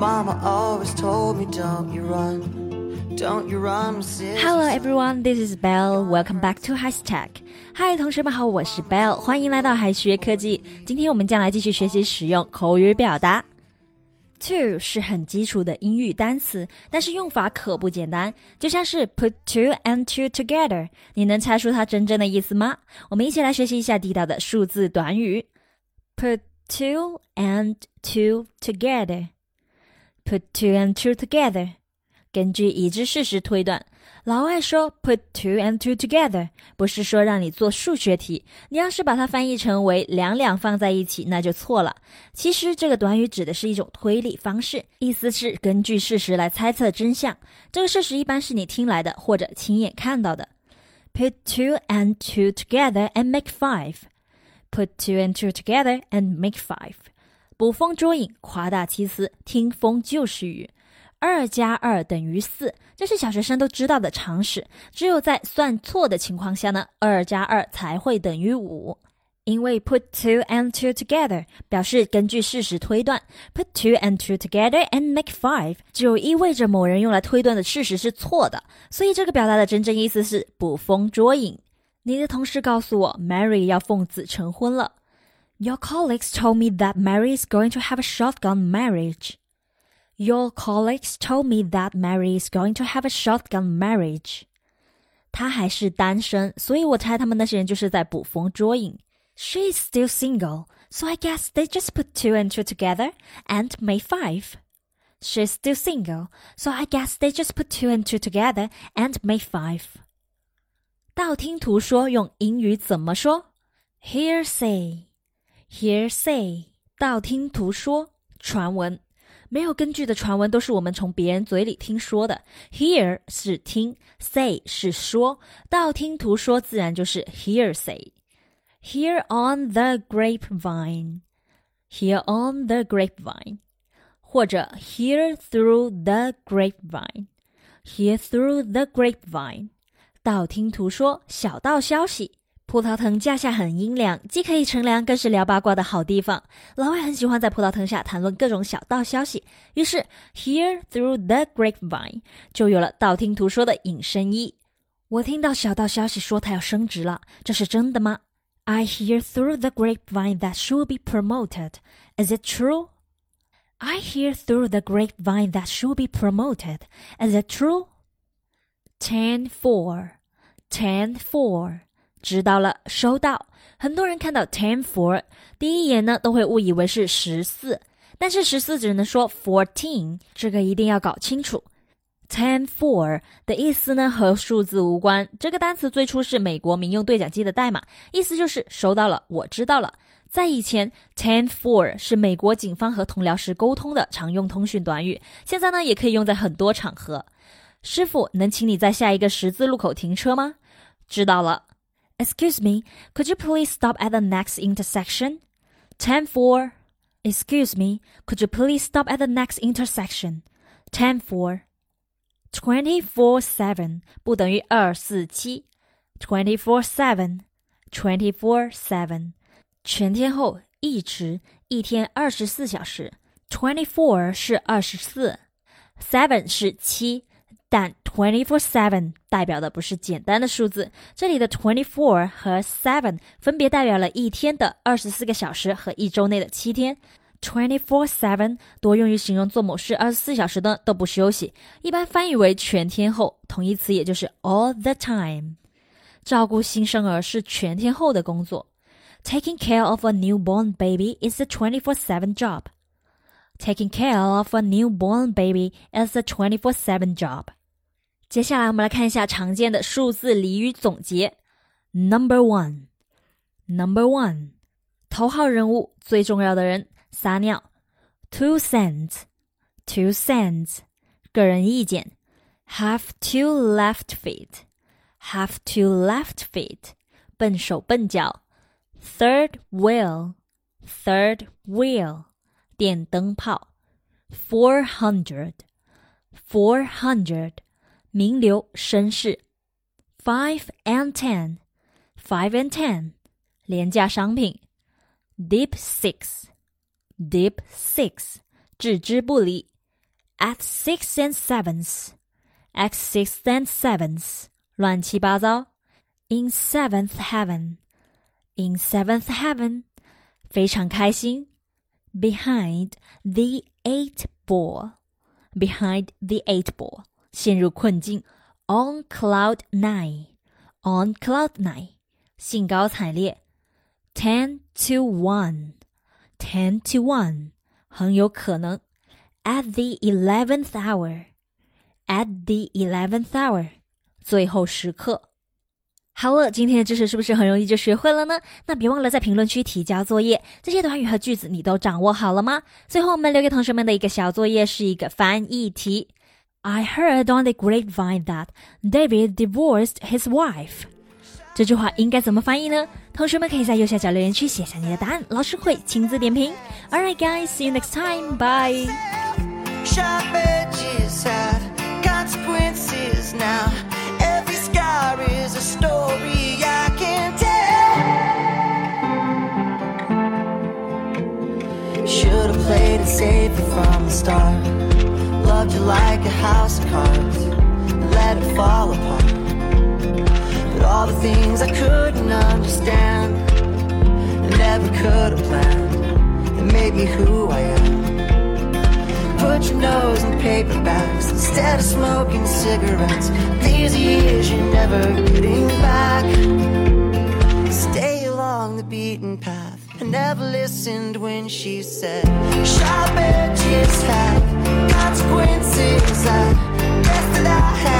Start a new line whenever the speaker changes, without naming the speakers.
Hello everyone, this is Bell. Welcome back to Hashtag. Hi，同学们好，我是 Bell，欢迎来到海学科技。今天我们将来继续学习使用口语表达。To 是很基础的英语单词，但是用法可不简单，就像是 put two and two together。你能猜出它真正的意思吗？我们一起来学习一下地道的数字短语。Put two and two together. Put two and two together. 根据已知事实推断，老外说 put two and two together，不是说让你做数学题。你要是把它翻译成为两两放在一起，那就错了。其实这个短语指的是一种推理方式，意思是根据事实来猜测真相。这个事实一般是你听来的或者亲眼看到的。Put two and two together and make five. Put two and two together and make five. 捕风捉影，夸大其词，听风就是雨。二加二等于四，这是小学生都知道的常识。只有在算错的情况下呢，二加二才会等于五。因为 put two and two together 表示根据事实推断，put two and two together and make five 就意味着某人用来推断的事实是错的，所以这个表达的真正意思是捕风捉影。你的同事告诉我，Mary 要奉子成婚了。Your colleagues told me that Mary is going to have a shotgun marriage. Your colleagues told me that Mary is going to have a shotgun marriage. 他还是单身，所以我猜他们那些人就是在捕风捉影。She is still single, so I guess they just put two and two together and made five. She's still single, so I guess they just put two and two together and made five. 道听途说用英语怎么说？Hearsay, hearsay，道听途说，传闻。没有根据的传闻都是我们从别人嘴里听说的。Hear 是听，say 是说，道听途说自然就是 hearsay。Hear on the grapevine, hear on the grapevine，或者 hear through the grapevine, hear through the grapevine，道听途说，小道消息。葡萄藤架下很阴凉，既可以乘凉，更是聊八卦的好地方。老外很喜欢在葡萄藤下谈论各种小道消息，于是 hear through the grapevine 就有了道听途说的引申义。我听到小道消息说他要升职了，这是真的吗？I hear through the grapevine that she will be promoted. Is it true? I hear through the grapevine that she will be promoted. Is it true? Ten four, ten four. 知道了，收到。很多人看到 ten four，第一眼呢都会误以为是十四，但是十四只能说 fourteen，这个一定要搞清楚。ten four 的意思呢和数字无关，这个单词最初是美国民用对讲机的代码，意思就是收到了，我知道了。在以前，ten four 是美国警方和同僚时沟通的常用通讯短语，现在呢也可以用在很多场合。师傅，能请你在下一个十字路口停车吗？知道了。Excuse me, could you please stop at the next intersection? 10-4. Excuse me, could you please stop at the next intersection? 10-4. 24-7不等于247 24-7 24-7全天候一直一天二十四小时 twenty four 是二十四，seven 是七 但 twenty four seven 代表的不是简单的数字，这里的 twenty four 和 seven 分别代表了一天的二十四个小时和一周内的七天。twenty four seven 多用于形容做某事二十四小时呢都不休息，一般翻译为全天候，同义词也就是 all the time。照顾新生儿是全天候的工作。Taking care of a newborn baby is a twenty four seven job. Taking care of a newborn baby is a twenty four seven job. 接下来我们来看一下常见的数字俚语总结。Number one, number one，头号人物，最重要的人，撒尿。Two cents, two cents，个人意见。Have two left feet, have two left feet，笨手笨脚。Third wheel, third wheel，电灯泡。Four hundred, four hundred。名流绅士，five and ten，five and ten，廉价商品，deep six，deep six，置之不理 at six and sevens, at six and sevens，乱七八糟。In seventh heaven, in seventh heaven，非常开心。Behind the eight ball, behind the eight ball， 陷入困境。On cloud nine, on cloud nine，兴高采烈。Ten to one, ten to one，很有可能。At the eleventh hour, at the eleventh hour，最后时刻。好了，今天的知识是不是很容易就学会了呢？那别忘了在评论区提交作业。这些短语和句子你都掌握好了吗？最后我们留给同学们的一个小作业是一个翻译题。I heard on the grapevine that David divorced his wife。这句话应该怎么翻译呢？同学们可以在右下角留言区写下你的答案，老师会亲自点评。All right, guys, see you next time. Bye.
Sharp edges have consequences now. Every scar is a story I can tell. Should have played it safe from the start. Loved you like a house of cards. Let it fall apart. But all the things I couldn't understand, I never could have planned. That made me who I am. Put your nose in paperbacks instead of smoking cigarettes. These years you're never getting back. Stay along the beaten path. I never listened when she said, Sharp edges have consequences. I guess that I had.